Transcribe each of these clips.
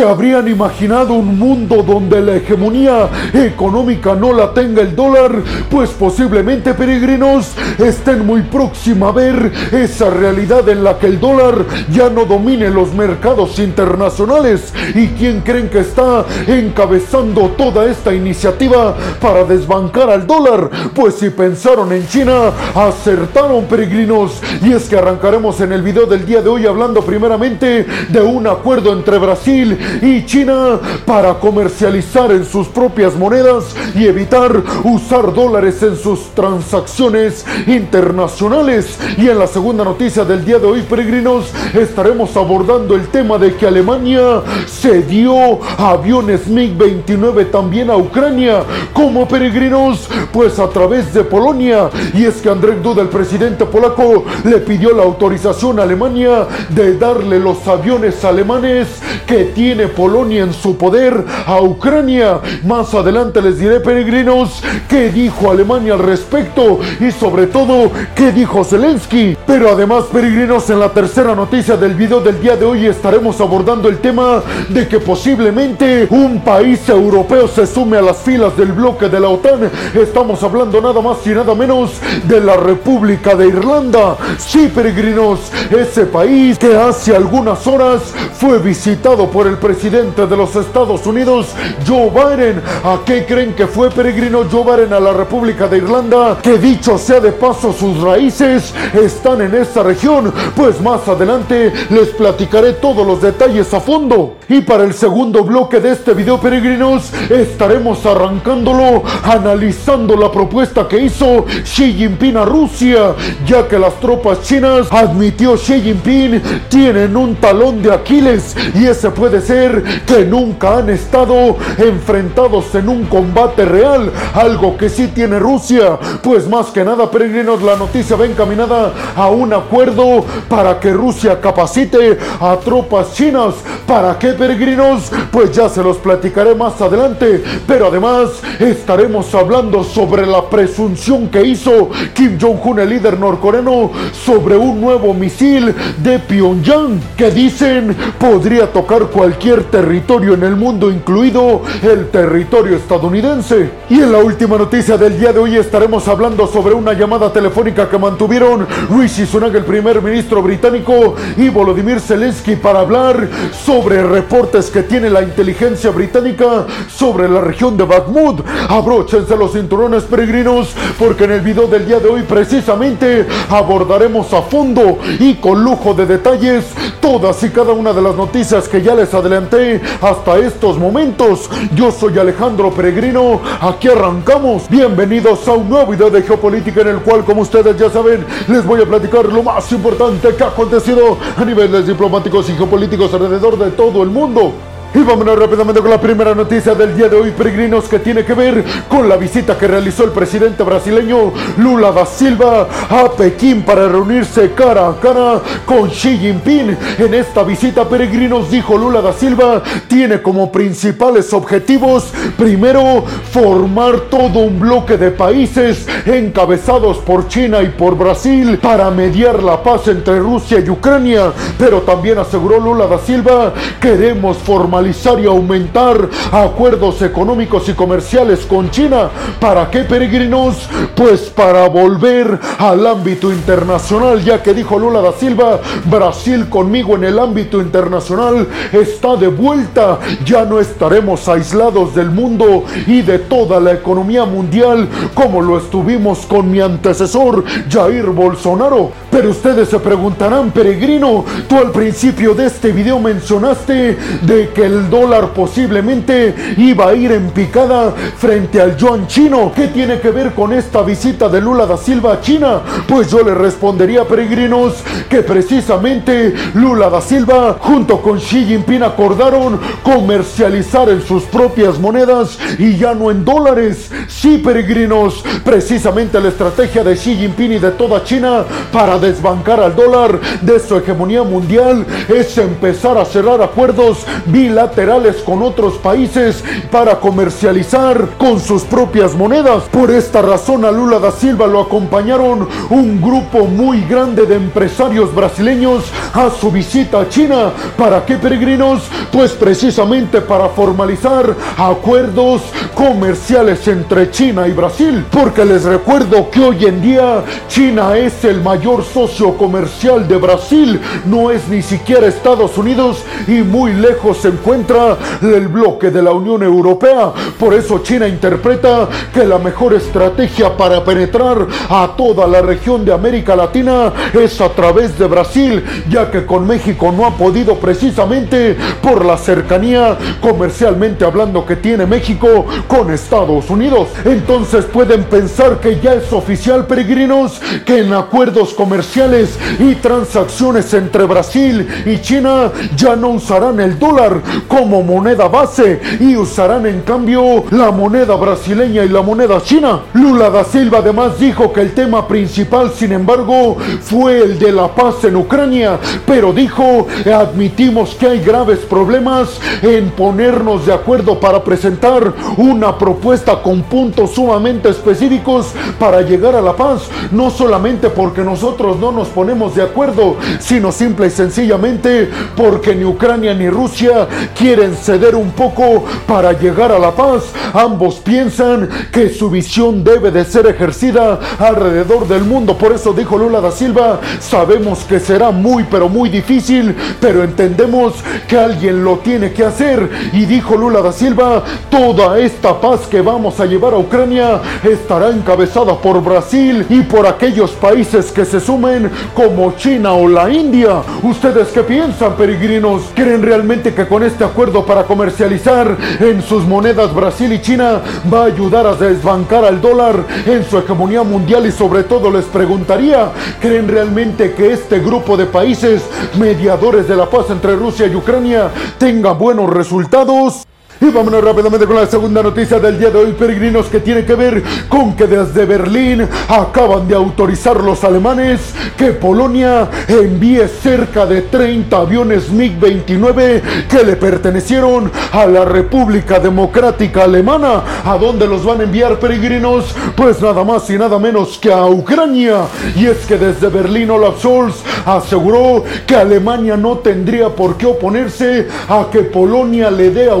¿Se habrían imaginado un mundo donde la hegemonía económica no la tenga el dólar? Pues posiblemente, peregrinos, estén muy próxima a ver esa realidad en la que el dólar ya no domine los mercados internacionales. ¿Y quién creen que está encabezando toda esta iniciativa para desbancar al dólar? Pues si pensaron en China, acertaron peregrinos. Y es que arrancaremos en el video del día de hoy hablando primeramente de un acuerdo entre Brasil y China para comercializar en sus propias monedas y evitar usar dólares en sus transacciones internacionales. Y en la segunda noticia del día de hoy, peregrinos, estaremos abordando el tema de que Alemania cedió aviones MiG-29 también a Ucrania. como peregrinos? Pues a través de Polonia. Y es que Andrzej Duda, el presidente polaco, le pidió la autorización a Alemania de darle los aviones alemanes que tiene Polonia en su poder a Ucrania. Más adelante les diré, peregrinos, qué dijo Alemania al respecto y sobre todo qué dijo Zelensky. Pero además, peregrinos, en la tercera noticia del video del día de hoy estaremos abordando el tema de que posiblemente un país europeo se sume a las filas del bloque de la OTAN. Estamos hablando nada más y nada menos de la República de Irlanda. Sí, peregrinos, ese país que hace algunas horas fue visitado por el presidente de los Estados Unidos, Joe Biden. ¿A qué creen que fue peregrino Joe Biden a la República de Irlanda? Que dicho sea de paso, sus raíces están en esta región. Pues más adelante les platicaré todos los detalles a fondo. Y para el segundo bloque de este video, peregrinos, estaremos arrancándolo analizando la propuesta que hizo Xi Jinping a Rusia, ya que las tropas chinas, admitió Xi Jinping, tienen un talón de Aquiles y ese puede ser que nunca han estado enfrentados en un combate real, algo que sí tiene Rusia. Pues más que nada, peregrinos, la noticia va encaminada a un acuerdo para que Rusia capacite a tropas chinas. ¿Para qué, peregrinos? Pues ya se los platicaré más adelante. Pero además estaremos hablando sobre la presunción que hizo Kim Jong-un, el líder norcoreano, sobre un nuevo misil de Pyongyang que dicen podría tocar cualquier territorio en el mundo, incluido el territorio estadounidense. Y en la última noticia del día de hoy estaremos hablando sobre una llamada telefónica que mantuvieron Rishi Sunak, el primer ministro británico, y Volodymyr Zelensky para hablar sobre reportes que tiene la inteligencia británica sobre la región de Bakhmut. Abróchense los cinturones peregrinos porque en el video del día de hoy precisamente abordaremos a fondo y con lujo de detalles todas y cada una de las noticias que ya les adelanté hasta estos momentos. Yo soy Alejandro Peregrino, aquí arrancamos. Bienvenidos a un nuevo video de geopolítica en el cual, como ustedes ya saben, les voy a platicar lo más importante que ha acontecido a niveles diplomáticos y geopolíticos alrededor de todo el mundo. Y vámonos rápidamente con la primera noticia del día de hoy, peregrinos, que tiene que ver con la visita que realizó el presidente brasileño Lula da Silva a Pekín para reunirse cara a cara con Xi Jinping. En esta visita, peregrinos, dijo Lula da Silva, tiene como principales objetivos, primero, formar todo un bloque de países encabezados por China y por Brasil para mediar la paz entre Rusia y Ucrania. Pero también aseguró Lula da Silva, queremos formar y aumentar acuerdos económicos y comerciales con China. ¿Para qué peregrinos? Pues para volver al ámbito internacional, ya que dijo Lula da Silva, Brasil conmigo en el ámbito internacional está de vuelta. Ya no estaremos aislados del mundo y de toda la economía mundial como lo estuvimos con mi antecesor Jair Bolsonaro. Pero ustedes se preguntarán, peregrino, tú al principio de este video mencionaste de que el dólar posiblemente iba a ir en picada frente al yuan chino. ¿Qué tiene que ver con esta visita de Lula da Silva a China? Pues yo le respondería, peregrinos, que precisamente Lula da Silva junto con Xi Jinping acordaron comercializar en sus propias monedas y ya no en dólares. Sí, peregrinos, precisamente la estrategia de Xi Jinping y de toda China para desbancar al dólar de su hegemonía mundial es empezar a cerrar acuerdos bilaterales bilaterales con otros países para comercializar con sus propias monedas. Por esta razón a Lula da Silva lo acompañaron un grupo muy grande de empresarios brasileños a su visita a China. ¿Para qué peregrinos? Pues precisamente para formalizar acuerdos comerciales entre China y Brasil. Porque les recuerdo que hoy en día China es el mayor socio comercial de Brasil. No es ni siquiera Estados Unidos y muy lejos se encuentra el bloque de la Unión Europea. Por eso China interpreta que la mejor estrategia para penetrar a toda la región de América Latina es a través de Brasil, ya que con México no ha podido precisamente por la cercanía comercialmente hablando que tiene México con Estados Unidos. Entonces pueden pensar que ya es oficial, peregrinos, que en acuerdos comerciales y transacciones entre Brasil y China ya no usarán el dólar como moneda base y usarán en cambio la moneda brasileña y la moneda china. Lula da Silva además dijo que el tema principal, sin embargo, fue el de la paz en Ucrania, pero dijo, admitimos que hay graves problemas en ponernos de acuerdo para presentar una propuesta con puntos sumamente específicos para llegar a la paz, no solamente porque nosotros no nos ponemos de acuerdo, sino simple y sencillamente porque ni Ucrania ni Rusia quieren ceder un poco para llegar a la paz. Ambos piensan que su visión debe de ser ejercida alrededor del mundo. Por eso dijo Lula da Silva, sabemos que será muy pero muy difícil, pero entendemos que alguien lo tiene que hacer. Y dijo Lula da Silva, toda esta paz que vamos a llevar a Ucrania estará encabezada por Brasil y por aquellos países que se sumen como China o la India. ¿Ustedes qué piensan, peregrinos? ¿Creen realmente que con este acuerdo para comercializar en sus monedas Brasil y China va a ayudar a desbancar al dólar en su hegemonía mundial? Y sobre todo les preguntaría, ¿creen realmente que este grupo de países mediadores de la paz entre Rusia y Ucrania tenga buenos resultados? Y vámonos rápidamente con la segunda noticia del día de hoy, peregrinos, que tiene que ver con que desde Berlín acaban de autorizar los alemanes que Polonia envíe cerca de 30 aviones MiG-29 que le pertenecieron a la República Democrática Alemana. ¿A dónde los van a enviar, peregrinos? Pues nada más y nada menos que a Ucrania. Y es que desde Berlín Olaf Scholz aseguró que Alemania no tendría por qué oponerse a que Polonia le dé a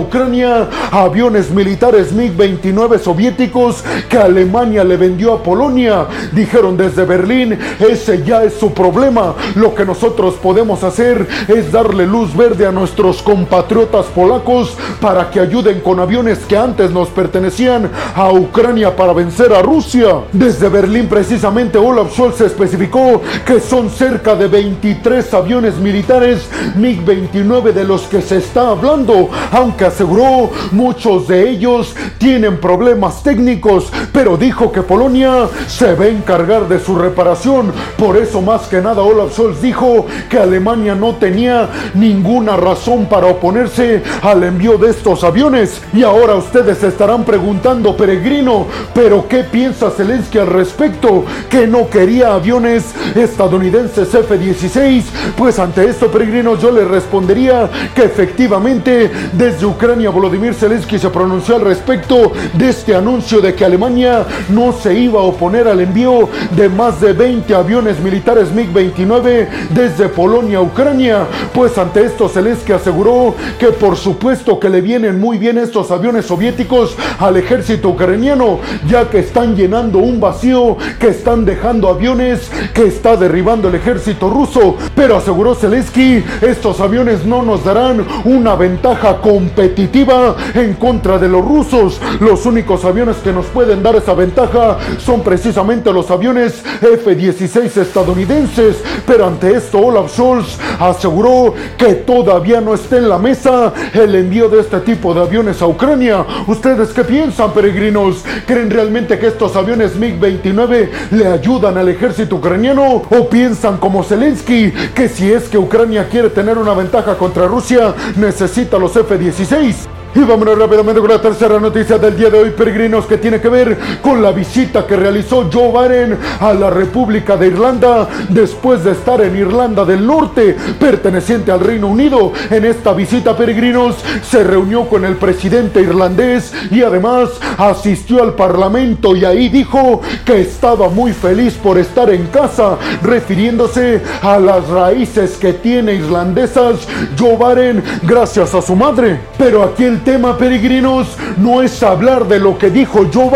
Aviones militares MiG-29 soviéticos que Alemania le vendió a Polonia. Dijeron desde Berlín, ese ya es su problema. Lo que nosotros podemos hacer es darle luz verde a nuestros compatriotas polacos para que ayuden con aviones que antes nos pertenecían a Ucrania para vencer a Rusia. Desde Berlín precisamente Olaf Scholz especificó que son cerca de 23 aviones militares MiG-29 de los que se está hablando, aunque aseguró muchos de ellos tienen problemas técnicos, pero dijo que Polonia se va a encargar de su reparación. Por eso más que nada Olaf Scholz dijo que Alemania no tenía ninguna razón para oponerse al envío de estos aviones. Y ahora ustedes se estarán preguntando, peregrino, pero ¿qué piensa Zelensky al respecto? Que no quería aviones estadounidenses F-16. Pues ante esto, peregrino, yo le respondería que efectivamente desde Ucrania Vladimir Zelensky se pronunció al respecto de este anuncio de que Alemania no se iba a oponer al envío de más de 20 aviones militares MiG-29 desde Polonia a Ucrania. Pues ante esto Zelensky aseguró que por supuesto que le vienen muy bien estos aviones soviéticos al ejército ucraniano, ya que están llenando un vacío, que están dejando aviones que está derribando el ejército ruso. Pero aseguró Zelensky, estos aviones no nos darán una ventaja competitiva en contra de los rusos. Los únicos aviones que nos pueden dar esa ventaja son precisamente los aviones F-16 estadounidenses. Pero ante esto, Olaf Scholz aseguró que todavía no está en la mesa el envío de este tipo de aviones a Ucrania. ¿Ustedes qué piensan, peregrinos? ¿Creen realmente que estos aviones MiG-29 le ayudan al ejército ucraniano? ¿O piensan como Zelensky que si es que Ucrania quiere tener una ventaja contra Rusia, necesita los F-16? Y vámonos rápidamente con la tercera noticia del día de hoy, peregrinos, que tiene que ver con la visita que realizó Joe Biden a la República de Irlanda después de estar en Irlanda del Norte, perteneciente al Reino Unido. En esta visita, peregrinos, se reunió con el presidente irlandés y además asistió al Parlamento y ahí dijo que estaba muy feliz por estar en casa, refiriéndose a las raíces que tiene irlandesas Joe Biden gracias a su madre. Pero aquí el tema, peregrinos, no es hablar de lo que dijo Joe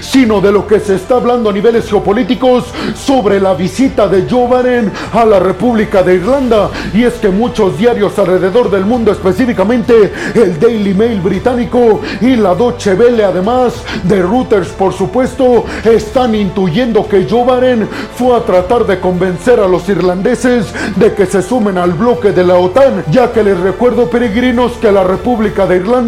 sino de lo que se está hablando a niveles geopolíticos sobre la visita de Joe a la República de Irlanda. Y es que muchos diarios alrededor del mundo, específicamente el Daily Mail británico y la Deutsche Welle, además de Reuters, por supuesto, están intuyendo que Joe fue a tratar de convencer a los irlandeses de que se sumen al bloque de la OTAN, ya que les recuerdo, peregrinos, que la República de Irlanda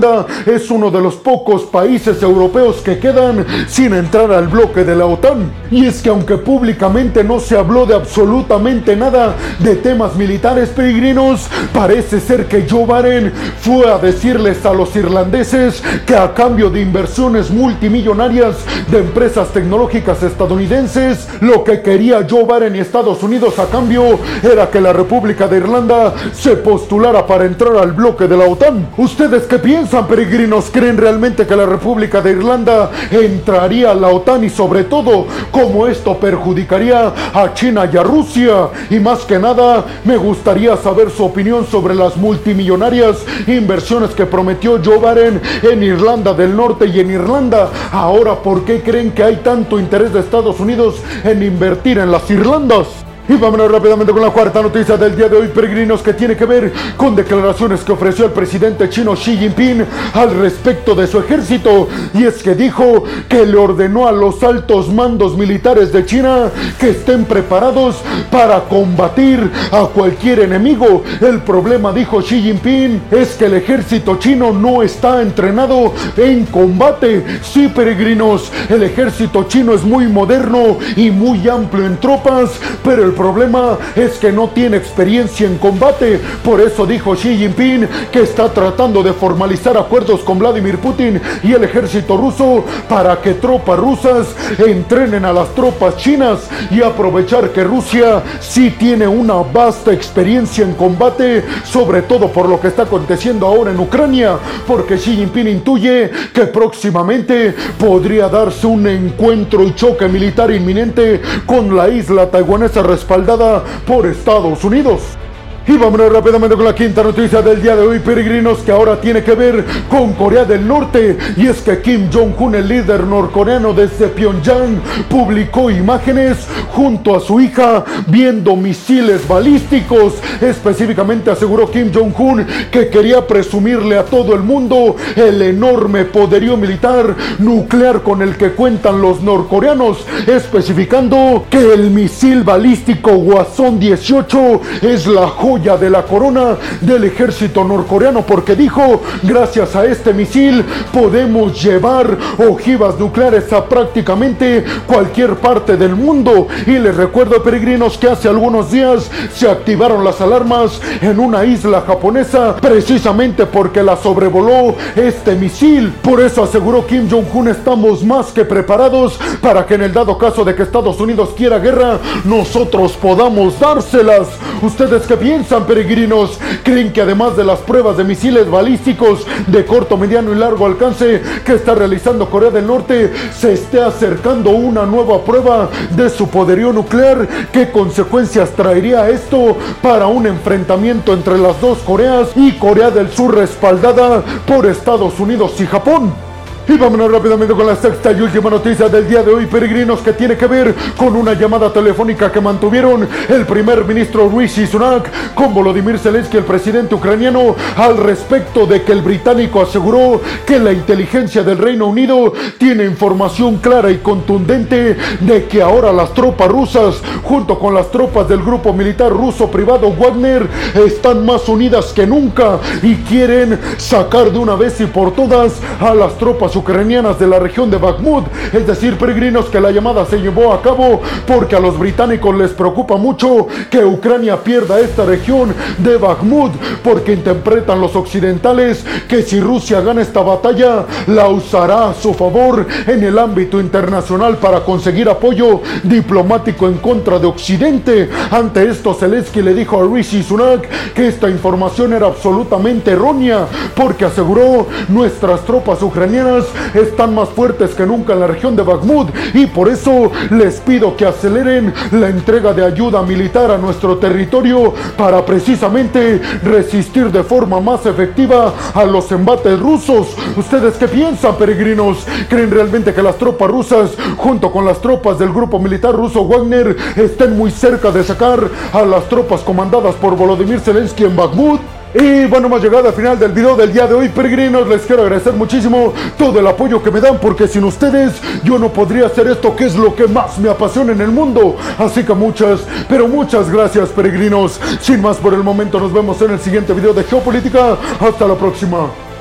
es uno de los pocos países europeos que quedan sin entrar al bloque de la OTAN. Y es que aunque públicamente no se habló de absolutamente nada de temas militares peregrinos, parece ser que Joe Biden fue a decirles a los irlandeses que a cambio de inversiones multimillonarias de empresas tecnológicas estadounidenses, lo que quería Joe Biden y Estados Unidos a cambio era que la República de Irlanda se postulara para entrar al bloque de la OTAN. ¿Ustedes qué piensan? Piensan, peregrinos? ¿Creen realmente que la República de Irlanda entraría a la OTAN y sobre todo cómo esto perjudicaría a China y a Rusia? Y más que nada, me gustaría saber su opinión sobre las multimillonarias inversiones que prometió Joe Biden en Irlanda del Norte y en Irlanda. Ahora, ¿por qué creen que hay tanto interés de Estados Unidos en invertir en las Irlandas? Y vámonos rápidamente con la cuarta noticia del día de hoy, peregrinos, que tiene que ver con declaraciones que ofreció el presidente chino Xi Jinping al respecto de su ejército. Y es que dijo que le ordenó a los altos mandos militares de China que estén preparados para combatir a cualquier enemigo. El problema, dijo Xi Jinping, es que el ejército chino no está entrenado en combate. Sí, peregrinos, el ejército chino es muy moderno y muy amplio en tropas, pero el problema es que no tiene experiencia en combate. Por eso dijo Xi Jinping que está tratando de formalizar acuerdos con Vladimir Putin y el ejército ruso para que tropas rusas entrenen a las tropas chinas y aprovechar que Rusia sí tiene una vasta experiencia en combate, sobre todo por lo que está aconteciendo ahora en Ucrania, porque Xi Jinping intuye que próximamente podría darse un encuentro y choque militar inminente con la isla taiwanesa respaldada por Estados Unidos. Y vámonos rápidamente con la quinta noticia del día de hoy, peregrinos, que ahora tiene que ver con Corea del Norte. Y es que Kim Jong-un, el líder norcoreano desde Pyongyang, publicó imágenes junto a su hija viendo misiles balísticos. Específicamente aseguró Kim Jong-un que quería presumirle a todo el mundo el enorme poderío militar nuclear con el que cuentan los norcoreanos, especificando que el misil balístico Hwasong 18 es la joya de la corona del ejército norcoreano porque dijo, gracias a este misil podemos llevar ojivas nucleares a prácticamente cualquier parte del mundo. Y les recuerdo, peregrinos, que hace algunos días se activaron las alarmas en una isla japonesa precisamente porque la sobrevoló este misil. Por eso aseguró Kim Jong-un, estamos más que preparados para que en el dado caso de que Estados Unidos quiera guerra, nosotros podamos dárselas. ¿Ustedes qué piensan? Piensan, peregrinos? ¿Creen que además de las pruebas de misiles balísticos de corto, mediano y largo alcance que está realizando Corea del Norte, se esté acercando una nueva prueba de su poderío nuclear? ¿Qué consecuencias traería esto para un enfrentamiento entre las dos Coreas y Corea del Sur respaldada por Estados Unidos y Japón? Y vámonos rápidamente con la sexta y última noticia del día de hoy, peregrinos, que tiene que ver con una llamada telefónica que mantuvieron el primer ministro Rishi Sunak con Volodymyr Zelensky, el presidente ucraniano, al respecto de que el británico aseguró que la inteligencia del Reino Unido tiene información clara y contundente de que ahora las tropas rusas, junto con las tropas del grupo militar ruso privado Wagner, están más unidas que nunca y quieren sacar de una vez y por todas a las tropas ucranianas de la región de Bakhmut. Es decir, peregrinos, que la llamada se llevó a cabo porque a los británicos les preocupa mucho que Ucrania pierda esta región de Bakhmut, porque interpretan los occidentales que si Rusia gana esta batalla, la usará a su favor en el ámbito internacional para conseguir apoyo diplomático en contra de Occidente. Ante esto, Zelensky le dijo a Rishi Sunak que esta información era absolutamente errónea, porque aseguró nuestras tropas ucranianas están más fuertes que nunca en la región de Bakhmut y por eso les pido que aceleren la entrega de ayuda militar a nuestro territorio para precisamente resistir de forma más efectiva a los embates rusos. ¿Ustedes qué piensan, peregrinos? ¿Creen realmente que las tropas rusas, junto con las tropas del grupo militar ruso Wagner, estén muy cerca de sacar a las tropas comandadas por Volodymyr Zelensky en Bakhmut? Y bueno, hemos llegado al final del video del día de hoy, peregrinos. Les quiero agradecer muchísimo todo el apoyo que me dan, porque sin ustedes yo no podría hacer esto que es lo que más me apasiona en el mundo. Así que muchas, pero muchas gracias, peregrinos. Sin más por el momento, nos vemos en el siguiente video de Geopolítica. Hasta la próxima.